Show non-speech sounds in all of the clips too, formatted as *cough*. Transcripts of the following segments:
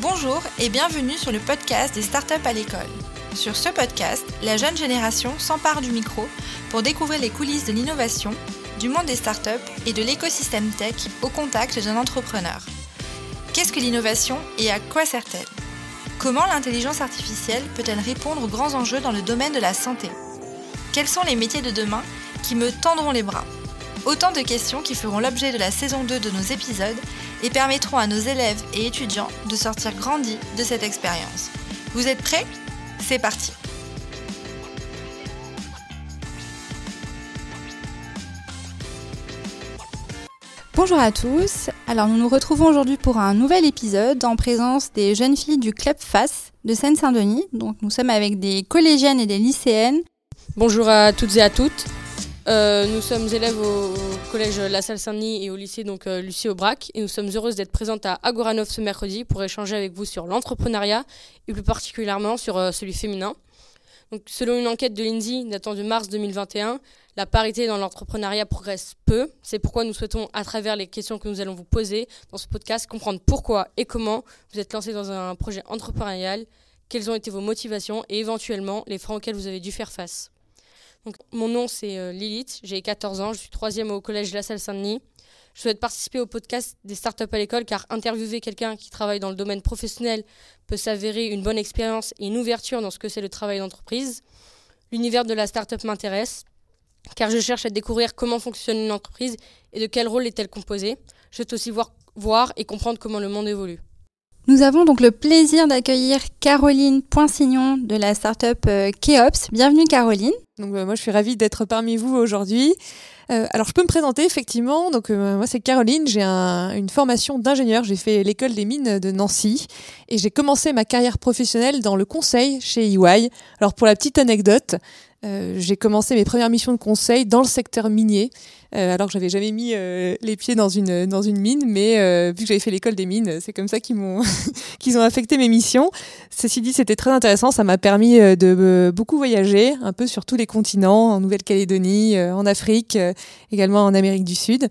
Bonjour et bienvenue sur le podcast des startups à l'école. Sur ce podcast, la jeune génération s'empare du micro pour découvrir les coulisses de l'innovation, du monde des startups et de l'écosystème tech au contact d'un entrepreneur. Qu'est-ce que l'innovation et à quoi sert-elle? Comment l'intelligence artificielle peut-elle répondre aux grands enjeux dans le domaine de la santé? Quels sont les métiers de demain qui me tendront les bras? Autant de questions qui feront l'objet de la saison 2 de nos épisodes et permettront à nos élèves et étudiants de sortir grandis de cette expérience. Vous êtes prêts? C'est parti Bonjour à tous, alors nous nous retrouvons aujourd'hui pour un nouvel épisode en présence des jeunes filles du Club FAS de Seine-Saint-Denis. Donc nous sommes avec des collégiennes et des lycéennes. Bonjour à toutes et à toutes. Euh, nous sommes élèves au, collège La Salle Saint-Denis et au lycée donc euh, Lucie Aubrac et nous sommes heureuses d'être présentes à Agoranov ce mercredi pour échanger avec vous sur l'entrepreneuriat et plus particulièrement sur euh, celui féminin. Selon une enquête de l'INSEE datant de mars 2021, la parité dans l'entrepreneuriat progresse peu. C'est pourquoi nous souhaitons, à travers les questions que nous allons vous poser dans ce podcast, comprendre pourquoi et comment vous êtes lancé dans un projet entrepreneurial, quelles ont été vos motivations et éventuellement les freins auxquels vous avez dû faire face mon nom, c'est euh, Lilith, j'ai 14 ans, je suis troisième au collège La Salle Saint-Denis. Je souhaite participer au podcast des startups à l'école car interviewer quelqu'un qui travaille dans le domaine professionnel peut s'avérer une bonne expérience et une ouverture dans ce que c'est le travail d'entreprise. L'univers de la startup m'intéresse car je cherche à découvrir comment fonctionne une entreprise et de quel rôle est-elle composée. Je souhaite aussi voir et comprendre comment le monde évolue. Nous avons donc le plaisir d'accueillir Caroline Poinsignon de la startup euh, Keops. Bienvenue Caroline. Donc euh, moi je suis ravie d'être parmi vous aujourd'hui. Euh, alors je peux me présenter effectivement. Donc moi c'est Caroline, j'ai une formation d'ingénieur. J'ai fait l'école des mines de Nancy et j'ai commencé ma carrière professionnelle dans le conseil chez EY. Alors pour la petite anecdote, j'ai commencé mes premières missions de conseil dans le secteur minier. Euh, alors j'avais jamais mis euh, les pieds dans une dans une mine, mais euh, vu que j'avais fait l'école des mines, c'est comme ça qu'ils m'ont *laughs* qu'ils ont affecté mes missions. Ceci dit, c'était très intéressant, ça m'a permis de beaucoup voyager, un peu sur tous les continents, en Nouvelle-Calédonie, en Afrique, également en Amérique du Sud.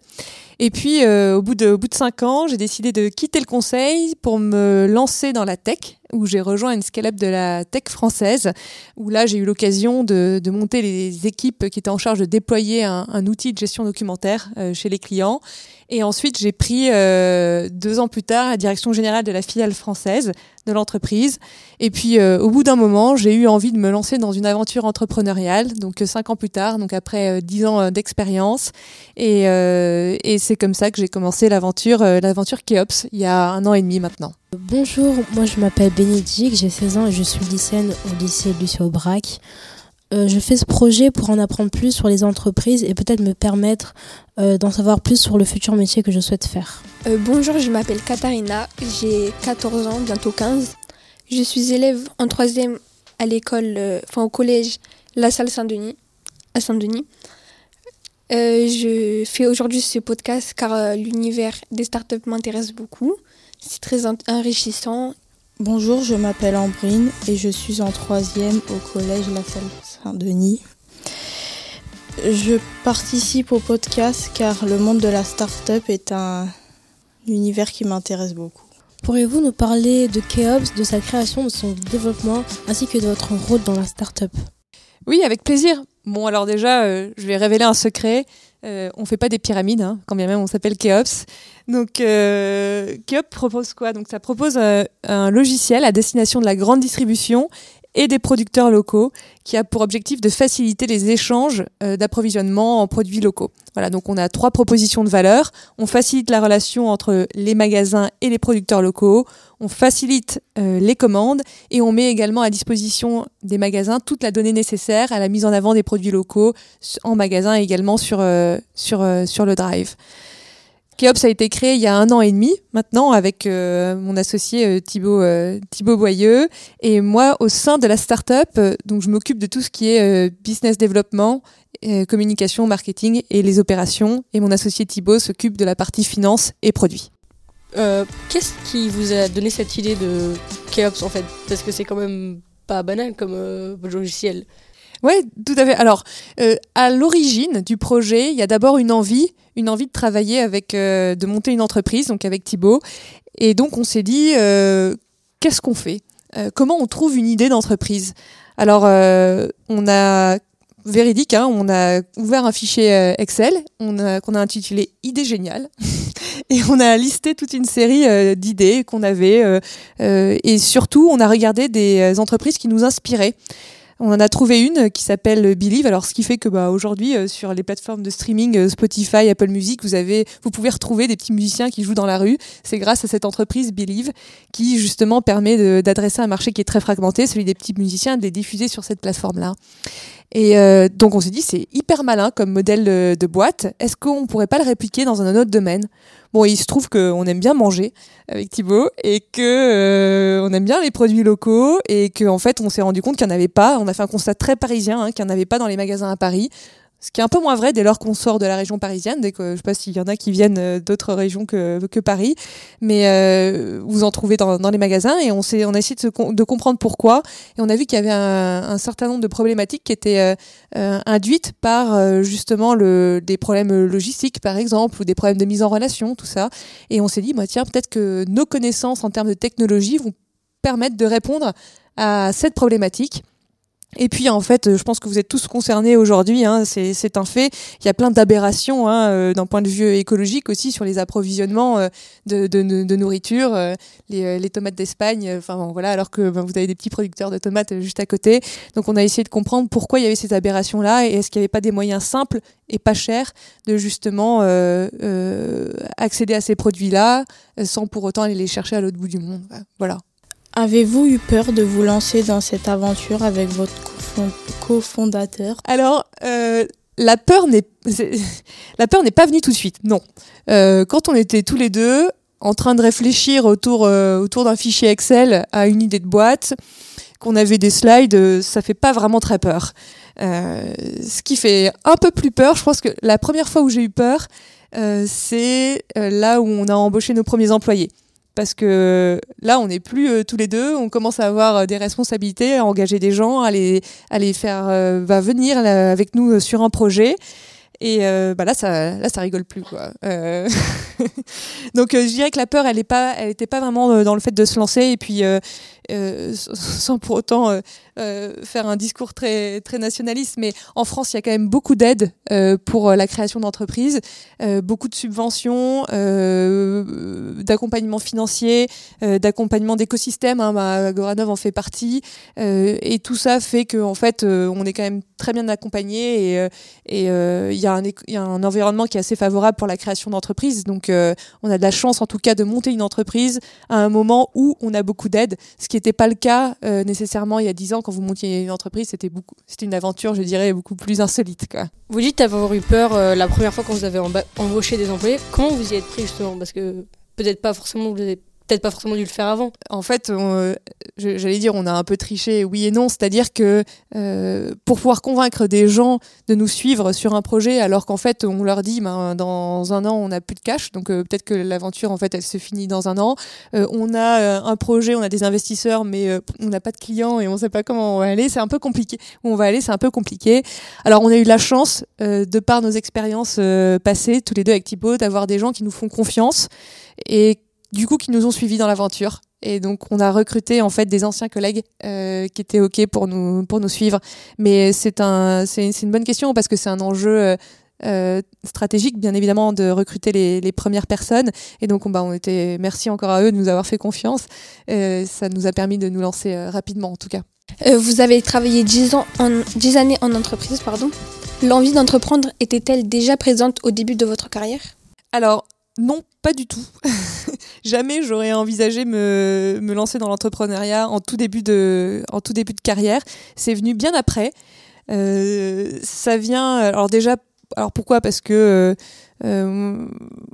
Et puis, au, bout de, bout de cinq ans, j'ai décidé de quitter le conseil pour me lancer dans la tech, où j'ai rejoint une scale-up de la tech française, où là, j'ai eu l'occasion de, de, monter les équipes qui étaient en charge de déployer un, un outil de gestion documentaire euh, chez les clients. Et ensuite, j'ai pris euh, deux ans plus tard la direction générale de la filiale française de l'entreprise. Et puis, euh, au bout d'un moment, j'ai eu envie de me lancer dans une aventure entrepreneuriale. Donc, cinq ans plus tard, donc après dix ans d'expérience. Et, et c'est comme ça que j'ai commencé l'aventure, l'aventure Keops, il y a un an et demi maintenant. Bonjour, moi je m'appelle Bénédicte, j'ai 16 ans et je suis lycéenne au lycée Lucie Aubrac. Euh, je fais ce projet pour en apprendre plus sur les entreprises et peut-être me permettre euh, d'en savoir plus sur le futur métier que je souhaite faire. Euh, bonjour, je m'appelle Katharina, j'ai 14 ans, bientôt 15. Je suis élève en troisième à l'école, enfin au collège La Salle Saint-Denis, à Saint-Denis. je fais aujourd'hui ce podcast car l'univers des startups m'intéresse beaucoup. C'est très enrichissant Bonjour, je m'appelle Ambrine et je suis en troisième au collège La Salle Saint-Denis. Je participe au podcast car le monde de la start-up est un univers qui m'intéresse beaucoup. Pourriez-vous nous parler de Keops, de sa création, de son développement, ainsi que de votre rôle dans la start-up? Oui, avec plaisir. Bon, alors déjà, euh, je vais révéler un secret. Euh, on fait pas des pyramides, hein, quand bien même on s'appelle Keops. Donc, euh, Keops propose quoi? Donc, ça propose euh, un logiciel à destination de la grande distribution et des producteurs locaux qui a pour objectif de faciliter les échanges euh, d'approvisionnement en produits locaux. Voilà, donc on a trois propositions de valeur. On facilite la relation entre les magasins et les producteurs locaux, on facilite euh, les commandes et on met également à disposition des magasins toute la donnée nécessaire à la mise en avant des produits locaux en magasin et également sur, euh, le drive. Keops a été créé il y a un an et demi maintenant avec euh, mon associé euh, Thibaut, euh, Thibaut Boyeux et moi au sein de la startup. donc je m'occupe de tout ce qui est business développement, communication, marketing et les opérations. Et mon associé Thibaut s'occupe de la partie finance et produits. Qu'est-ce qui vous a donné cette idée de Keops en fait? Parce que c'est quand même pas banal comme logiciel. Oui, tout à fait. Alors, à l'origine du projet, il y a d'abord une envie une envie de travailler avec, euh, de monter une entreprise, donc avec Thibaut. Et donc on s'est dit, euh, qu'est-ce qu'on fait? Comment on trouve une idée d'entreprise? Alors, on a véridique, hein, on a ouvert un fichier Excel on a, qu'on a intitulé Idée géniale *laughs* et on a listé toute une série d'idées qu'on avait et surtout on a regardé des entreprises qui nous inspiraient. On en a trouvé une qui s'appelle Believe. Alors, ce qui fait que bah, aujourd'hui, euh, sur les plateformes de streaming, euh, Spotify, Apple Music, vous avez, vous pouvez retrouver des petits musiciens qui jouent dans la rue. C'est grâce à cette entreprise Believe qui justement permet d'adresser un marché qui est très fragmenté, celui des petits musiciens, de les diffuser sur cette plateforme-là. Et euh, donc on s'est dit c'est hyper malin comme modèle de, boîte. Est-ce qu'on pourrait pas le répliquer dans un autre domaine? Bon, il se trouve qu'on aime bien manger avec Thibaut et que euh, on aime bien les produits locaux et qu'en en fait on s'est rendu compte qu'il n'y en avait pas. On a fait un constat très parisien hein, qu'il n'y en avait pas dans les magasins à Paris. Ce qui est un peu moins vrai dès lors qu'on sort de la région parisienne, dès que je sais pas s'il y en a qui viennent euh, d'autres régions que, Paris, mais euh, vous en trouvez dans, les magasins et on, s'est, a essayé de, comprendre pourquoi et on a vu qu'il y avait un, certain nombre de problématiques qui étaient euh, induites par justement des problèmes logistiques par exemple ou des problèmes de mise en relation, tout ça. Et on s'est dit, tiens, peut-être que nos connaissances en termes de technologie vont permettre de répondre à cette problématique. Et puis en fait, je pense que vous êtes tous concernés aujourd'hui, hein, c'est un fait. Il y a plein d'aberrations hein, euh, d'un point de vue écologique aussi sur les approvisionnements euh, de, de, de, nourriture, euh, les, les, tomates d'Espagne, enfin bon, voilà, alors que ben, vous avez des petits producteurs de tomates juste à côté. Donc on a essayé de comprendre pourquoi il y avait ces aberrations-là et est-ce qu'il n'y avait pas des moyens simples et pas chers de justement accéder à ces produits-là sans pour autant aller les chercher à l'autre bout du monde. Voilà. Avez-vous eu peur de vous lancer dans cette aventure avec votre cofondateur? Alors, euh, *laughs* la peur n'est pas venue tout de suite. Non. Euh, quand on était tous les deux en train de réfléchir autour euh, autour d'un fichier Excel à une idée de boîte, qu'on avait des slides, ça fait pas vraiment très peur. ce qui fait un peu plus peur, je pense que la première fois où j'ai eu peur, c'est là où on a embauché nos premiers employés parce que là, on n'est plus euh, tous les deux, on commence à avoir euh, des responsabilités, à engager des gens, à les, faire euh, va venir avec nous sur un projet. Et bah là, ça, là, ça rigole plus, quoi. *laughs* Donc, je dirais que la peur, elle n'est pas, pas vraiment dans le fait de se lancer. Et puis, sans pour autant faire un discours très, très nationaliste, mais en France, il y a quand même beaucoup d'aides pour la création d'entreprises, beaucoup de subventions, d'accompagnement financier, d'accompagnement d'écosystème. Hein, bah, Goranov en fait partie, et tout ça fait qu'en en fait, on est quand même très bien accompagné et il y, a un environnement qui est assez favorable pour la création d'entreprises. Donc, on a de la chance, en tout cas, de monter une entreprise à un moment où on a beaucoup d'aides, ce qui n'était pas le cas euh, nécessairement il y a 10 ans quand vous montiez une entreprise. C'était beaucoup, c'était une aventure, je dirais, beaucoup plus insolite. Quoi. Vous dites avoir eu peur euh, la première fois quand vous avez embauché des employés. Comment vous y êtes pris justement? Parce que peut-être pas forcément vous avez peut-être pas forcément dû le faire avant. En fait, j'allais dire, on a un peu triché, oui et non. C'est-à-dire que euh, pour pouvoir convaincre des gens de nous suivre sur un projet, alors qu'en fait, on leur dit, ben, dans un an, on n'a plus de cash, donc euh, peut-être que l'aventure, en fait, elle se finit dans un an. Euh, on a un projet, on a des investisseurs, mais on n'a pas de clients et on ne sait pas comment on va aller. C'est un peu compliqué. Où on va aller, c'est un peu compliqué. Alors, on a eu la chance, de par nos expériences passées, tous les deux avec Thibaut, d'avoir des gens qui nous font confiance et du coup qui nous ont suivis dans l'aventure. Et donc on a recruté en fait des anciens collègues euh, qui étaient ok pour nous pour nous suivre. Mais c'est un c'est une bonne question parce que c'est un enjeu euh, euh, stratégique bien évidemment de recruter les, les premières personnes. Et donc on, bah, on était merci encore à eux de nous avoir fait confiance. ça nous a permis de nous lancer rapidement en tout cas. vous avez travaillé 10 ans en 10 années en entreprise pardon. L'envie d'entreprendre était-elle déjà présente au début de votre carrière? Alors non, pas du tout. *laughs* Jamais j'aurais envisagé me, me lancer dans l'entrepreneuriat en tout début de, en tout début de carrière. C'est venu bien après. Euh, ça vient, alors déjà, alors pourquoi? Parce que euh, euh,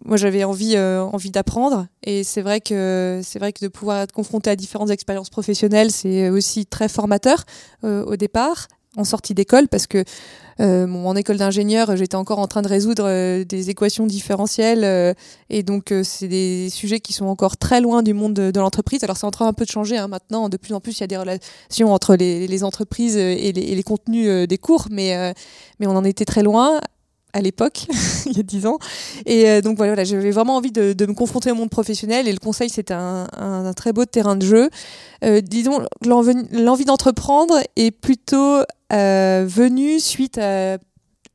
moi j'avais envie, envie d'apprendre et c'est vrai que c'est vrai que de pouvoir être confronté à différentes expériences professionnelles, c'est aussi très formateur au départ en sortie d'école parce que euh, en école d'ingénieur, j'étais encore en train de résoudre euh, des équations différentielles euh, et donc euh, c'est des sujets qui sont encore très loin du monde de, l'entreprise. Alors c'est en train un peu de changer hein, maintenant. De plus en plus, il y a des relations entre les, les entreprises et les, et les contenus des cours, mais mais on en était très loin. À l'époque, *laughs* il y a dix ans. Et donc voilà, j'avais vraiment envie de, me confronter au monde professionnel et le conseil, c'était un, très beau terrain de jeu. disons, l'envie d'entreprendre est plutôt venue suite à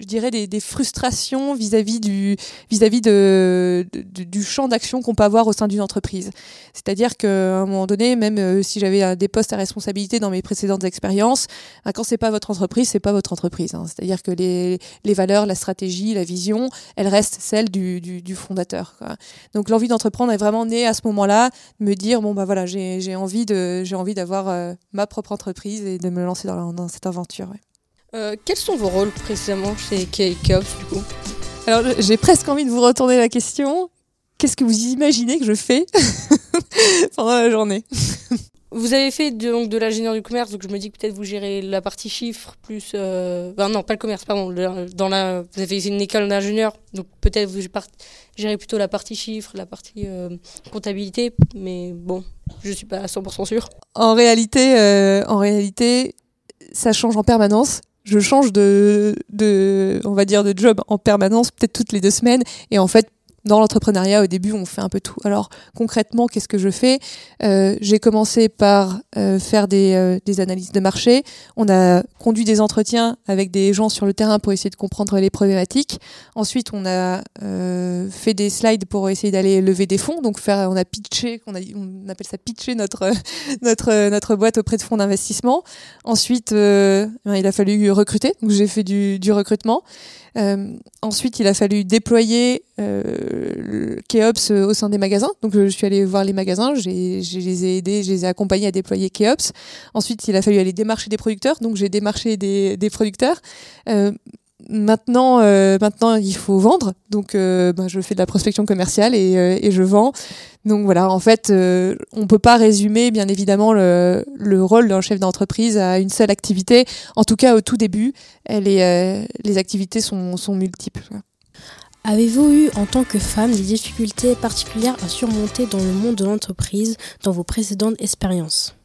je dirais, des, des frustrations vis-à-vis du, vis-à-vis de, du champ d'action qu'on peut avoir au sein d'une entreprise. C'est-à-dire qu'à un moment donné, même euh, si j'avais des postes à responsabilité dans mes précédentes expériences, bah, quand c'est pas votre entreprise, c'est pas votre entreprise. Hein. C'est-à-dire que les, les valeurs, la stratégie, la vision, elles restent celles du, du, du fondateur. Quoi. Donc l'envie d'entreprendre est vraiment née à ce moment-là, me dire bon bah voilà, j'ai, envie de, j'ai envie d'avoir euh, ma propre entreprise et de me lancer dans, dans cette aventure. Euh, quels sont vos rôles précisément chez Chaos du coup Alors j'ai presque envie de vous retourner la question. Qu'est-ce que vous imaginez que je fais *laughs* pendant la journée? Vous avez fait de, donc, de l'ingénieur du commerce, donc je me dis que peut-être vous gérez la partie chiffres plus... Euh... non, pas le commerce, pardon. dans la... Vous avez fait une école d'ingénieur, donc peut-être vous gérez plutôt la partie chiffres, la partie euh, comptabilité, mais bon, je suis pas à 100% sûre. En réalité, en réalité, ça change en permanence je change de, de, on va dire, de job en permanence, peut-être toutes les deux semaines. Et en fait, dans l'entrepreneuriat, au début, on fait un peu tout. Alors concrètement, qu'est-ce que je fais? Euh, J'ai commencé par euh, faire des, euh, des, analyses de marché. On a conduit des entretiens avec des gens sur le terrain pour essayer de comprendre les problématiques. Ensuite, on a fait des slides pour essayer d'aller lever des fonds. Donc on a pitché, on, appelle ça pitcher *laughs* notre boîte auprès de fonds d'investissement. Ensuite, il a fallu recruter. Donc j'ai fait du recrutement. Euh, ensuite, il a fallu déployer euh, Keops au sein des magasins. Donc, je suis allée voir les magasins, je les ai aidés, je les ai accompagnés à déployer Keops. Ensuite, il a fallu aller démarcher des producteurs. Donc, j'ai démarché des, des producteurs. Euh, maintenant, euh, maintenant, il faut vendre. Donc, euh, bah, je fais de la prospection commerciale et, euh, et je vends. Donc voilà, en fait, euh, on peut pas résumer, bien évidemment, le, le rôle d'un chef d'entreprise à une seule activité. En tout cas, au tout début, les, les activités sont, sont multiples. Avez-vous eu, en tant que femme, des difficultés particulières à surmonter dans le monde de l'entreprise dans vos précédentes expériences?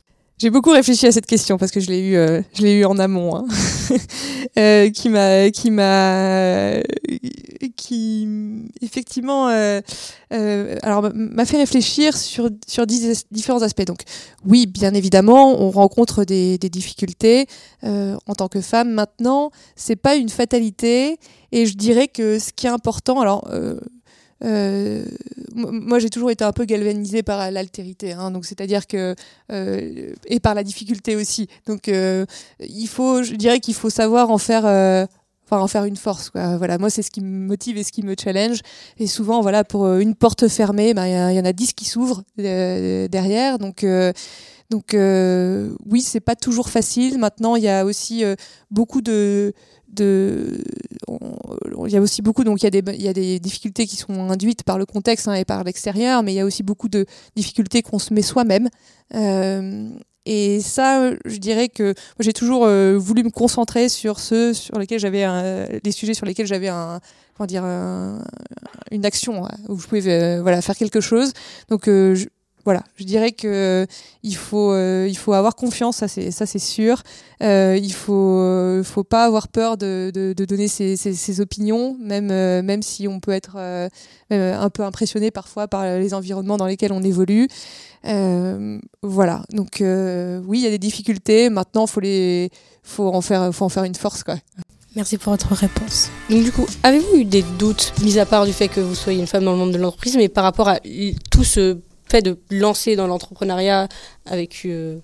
J'ai beaucoup réfléchi à cette question parce que je l'ai eu, euh, je l'ai eu en amont, hein. *laughs* euh, qui m'a, qui m'a, qui effectivement, euh, alors m'a fait réfléchir sur sur différents aspects. Donc oui, bien évidemment, on rencontre des, des difficultés en tant que femme. Maintenant, c'est pas une fatalité et je dirais que ce qui est important, alors euh, moi, j'ai toujours été un peu galvanisée par l'altérité, hein, donc c'est-à-dire que euh, et par la difficulté aussi. Donc, euh, il faut, je dirais qu'il faut savoir en faire. En faire une force voilà moi c'est ce qui me motive et ce qui me challenge et souvent voilà pour une porte fermée ben, il ben, y, y, en a dix qui s'ouvrent derrière donc donc oui c'est pas toujours facile maintenant il y a aussi beaucoup de de il y a aussi beaucoup donc il y a des il y a des difficultés qui sont induites par le contexte hein, et par l'extérieur mais il y a aussi beaucoup de difficultés qu'on se met soi-même. Euh, et ça je dirais que j'ai toujours euh, voulu me concentrer sur ceux sur lesquels j'avais les sujets sur lesquels j'avais un comment dire une action où je pouvais euh, voilà faire quelque chose. Donc je, voilà, je dirais que euh, il faut euh, il faut avoir confiance, ça c'est ça c'est sûr. Euh, il faut faut pas avoir peur de, de, donner ses, ses, ses, opinions, même même si on peut être un peu impressionné parfois par les environnements dans lesquels on évolue. voilà, donc oui, il y a des difficultés. Maintenant, faut les faut en faire faut en faire une force quoi. Merci pour votre réponse. Donc du coup, avez-vous eu des doutes, mis à part du fait que vous soyez une femme dans le monde de l'entreprise, mais par rapport à tout ce fait de lancer dans l'entrepreneuriat avec euh,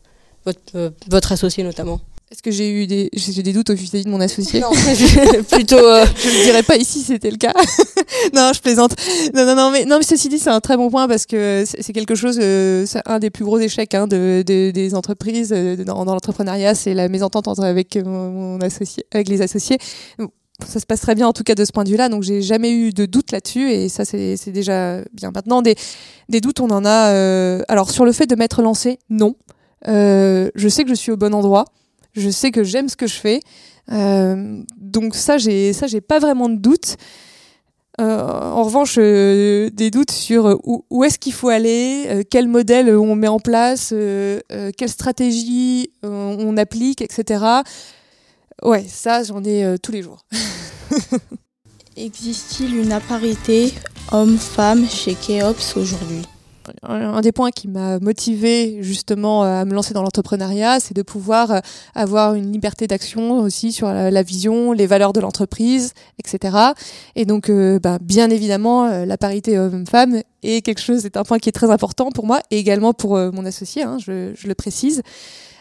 votre, euh, votre associé notamment est-ce que j'ai eu des, j'ai des doutes au vis-à-vis de mon associé Non, *laughs* plutôt. Euh... *laughs* je ne dirais pas ici, c'était le cas. *laughs* non, je plaisante. Non, non, non, mais non, mais ceci dit, c'est un très bon point parce que c'est quelque chose, euh, c'est un des plus gros échecs hein, de, de, des entreprises dans, dans l'entrepreneuriat, c'est la mésentente entre avec mon associé, avec les associés ça se passe très bien en tout cas de ce point de vue-là, donc j'ai jamais eu de doute là-dessus et ça c'est déjà bien. Maintenant des, doutes on en a. Euh, alors sur le fait de m'être lancé, non. Euh, je sais que je suis au bon endroit, je sais que j'aime ce que je fais, euh, donc ça j'ai ça j'ai pas vraiment de doute. En revanche, des doutes sur où, où est-ce qu'il faut aller, quel modèle on met en place, quelle stratégie on applique, etc. Ouais, ça, j'en ai tous les jours. *laughs* Existe-t-il une parité homme-femme chez Keops aujourd'hui? Un des points qui m'a motivé justement à me lancer dans l'entrepreneuriat, c'est de pouvoir euh, avoir une liberté d'action aussi sur la, vision, les valeurs de l'entreprise, etc. Et donc, euh, bah, bien évidemment, euh, la parité homme-femme est quelque chose, c'est un point qui est très important pour moi et également pour mon associé, hein, je, je, le précise.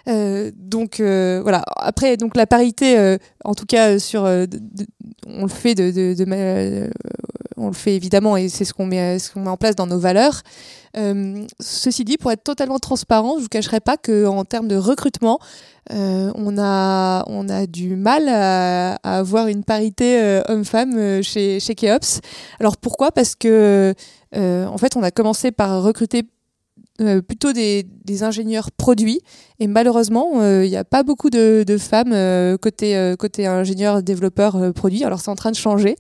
Euh, donc euh, voilà. Après, donc la parité, en tout cas sur, on le fait on le fait évidemment et c'est ce qu'on met, ce qu'on met en place dans nos valeurs. Euh, ceci dit, pour être totalement transparent, je vous cacherai pas qu'en termes de recrutement, euh, on, a, on a du mal à, avoir une parité euh, homme-femme chez, chez Keops. Alors pourquoi? Parce que en fait, on a commencé par recruter euh, plutôt des, des, ingénieurs produits. Et malheureusement, il n'y a pas beaucoup de, femmes euh, côté, côté ingénieur développeur produit. Alors c'est en train de changer.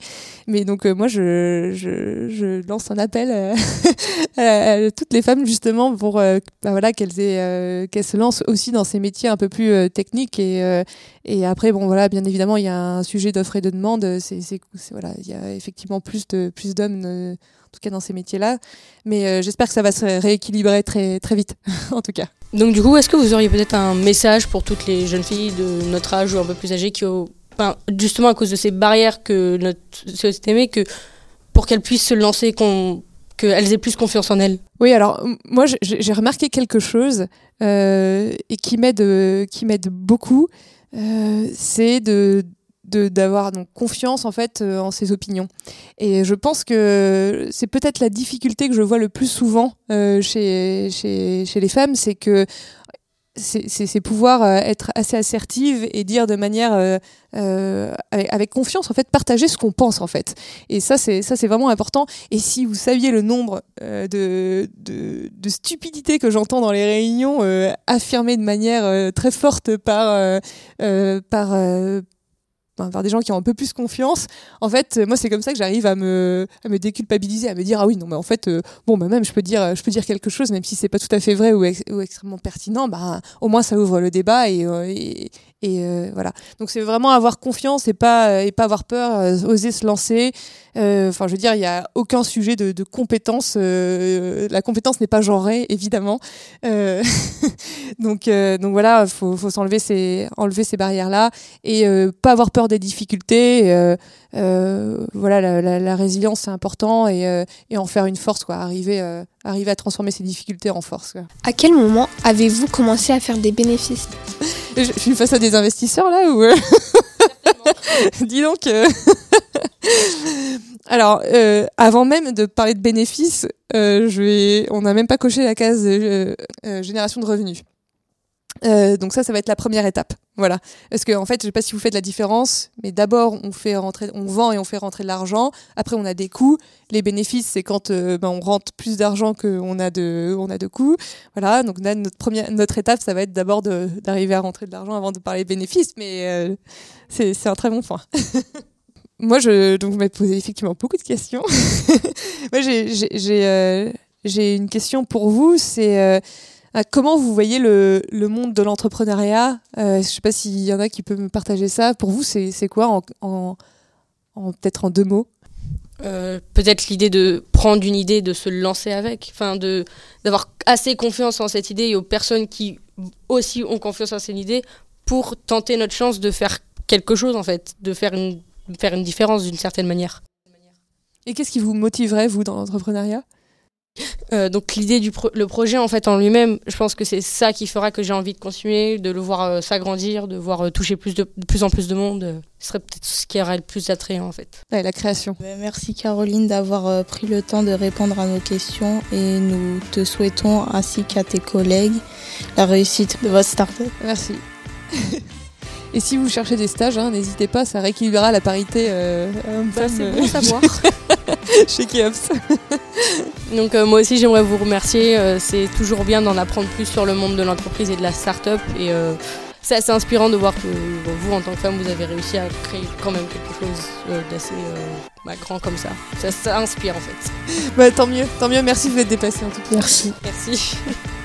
Mais donc moi, je, je, lance un appel *laughs* à, toutes les femmes justement pour bah, voilà, qu'elles qu'elles se lancent aussi dans ces métiers un peu plus techniques. Et, et après, bon voilà, bien évidemment, il y a un sujet d'offre et de demande. C'est, voilà, il y a effectivement plus de plus d'hommes en tout cas dans ces métiers-là. Mais euh, j'espère que ça va se rééquilibrer très, très vite, *laughs* en tout cas. Donc du coup, est-ce que vous auriez peut-être un message pour toutes les jeunes filles de notre âge ou un peu plus âgées qui ont, justement à cause de ces barrières que notre société met, que pour qu'elles puissent se lancer, qu'elles aient plus confiance en elles? Oui, alors moi j'ai remarqué quelque chose euh, et qui m'aide qui m'aide beaucoup, euh, c'est de d'avoir donc confiance en fait euh, en ses opinions. Et je pense que c'est peut-être la difficulté que je vois le plus souvent euh, chez, chez, chez les femmes c'est que c'est pouvoir euh, être assez assertive et dire de manière avec, confiance en fait partager ce qu'on pense en fait. Et ça c'est ça c'est vraiment important. Et si vous saviez le nombre de, de, de, stupidités que j'entends dans les réunions affirmées de manière très forte par par par des gens qui ont un peu plus confiance. En fait, moi, c'est comme ça que j'arrive à me, déculpabiliser, à me dire ah oui non mais en fait, euh, bon bah même je peux dire, quelque chose même si c'est pas tout à fait vrai ou, extrêmement pertinent, bah au moins ça ouvre le débat et, euh, euh, voilà. Donc c'est vraiment avoir confiance et pas avoir peur, oser se lancer. Enfin, je veux dire, il y a aucun sujet de, compétence. la compétence n'est pas genrée, évidemment. *laughs* donc voilà, faut faut s'enlever enlever ces barrières là et pas avoir peur des difficultés. Euh, euh, voilà, la, résilience c'est important et, euh, et, en faire une force, quoi. Arriver, arriver à transformer ces difficultés en force. À quel moment avez-vous commencé à faire des bénéfices? *laughs* Je, suis face à des investisseurs là ou *laughs* Dis donc. *laughs* Alors, avant même de parler de bénéfices, je vais... on n'a même pas coché la case génération de revenus. Euh, donc ça, ça va être la première étape. Voilà. Parce que en fait, je sais pas si vous faites la différence, mais d'abord on fait rentrer, on vend et on fait rentrer de l'argent. Après, on a des coûts. Les bénéfices, c'est quand euh, ben, on rentre plus d'argent qu'on a de, on a de coûts. Voilà. Donc là, notre première, notre étape, ça va être d'abord d'arriver à rentrer de l'argent avant de parler bénéfices. Mais euh, c'est un très bon point. *laughs* Moi, je donc vous m'avez posé effectivement beaucoup de questions. *laughs* Moi, j'ai j'ai une question pour vous. C'est ah, comment vous voyez le, le monde de l'entrepreneuriat euh, Je ne sais pas s'il y en a qui peuvent me partager ça. Pour vous, c'est quoi en, en, en peut-être en deux mots? Euh, peut-être l'idée de prendre une idée, de se lancer avec, enfin de d'avoir assez confiance en cette idée et aux personnes qui aussi ont confiance en cette idée pour tenter notre chance de faire quelque chose en fait, de faire une faire une différence d'une certaine manière. Et qu'est-ce qui vous motiverait vous dans l'entrepreneuriat? Euh, donc l'idée du le projet en fait en lui-même, je pense que c'est ça qui fera que j'ai envie de continuer, de le voir euh, s'agrandir, de voir euh, toucher plus de, plus en plus de monde. ce serait peut-être ce qui aurait le plus d'attrayant en fait. la création. Merci Caroline d'avoir pris le temps de répondre à nos questions et nous te souhaitons ainsi qu'à tes collègues la réussite de votre startup. Merci. *laughs* Et si vous cherchez des stages, hein, n'hésitez pas, ça rééquilibrera la parité euh, bah, C'est bon à savoir. *laughs* *laughs* chez Kiops. *laughs* Donc euh, moi aussi j'aimerais vous remercier. Euh, c'est toujours bien d'en apprendre plus sur le monde de l'entreprise et de la start-up. Et c'est assez inspirant de voir que vous, en tant que femme, vous avez réussi à créer quand même quelque chose d'assez bah, grand comme ça. ça. ça. inspire en fait. Bah, tant mieux, tant mieux. Merci de vous être dépassé en tout cas. Merci. Merci. *laughs*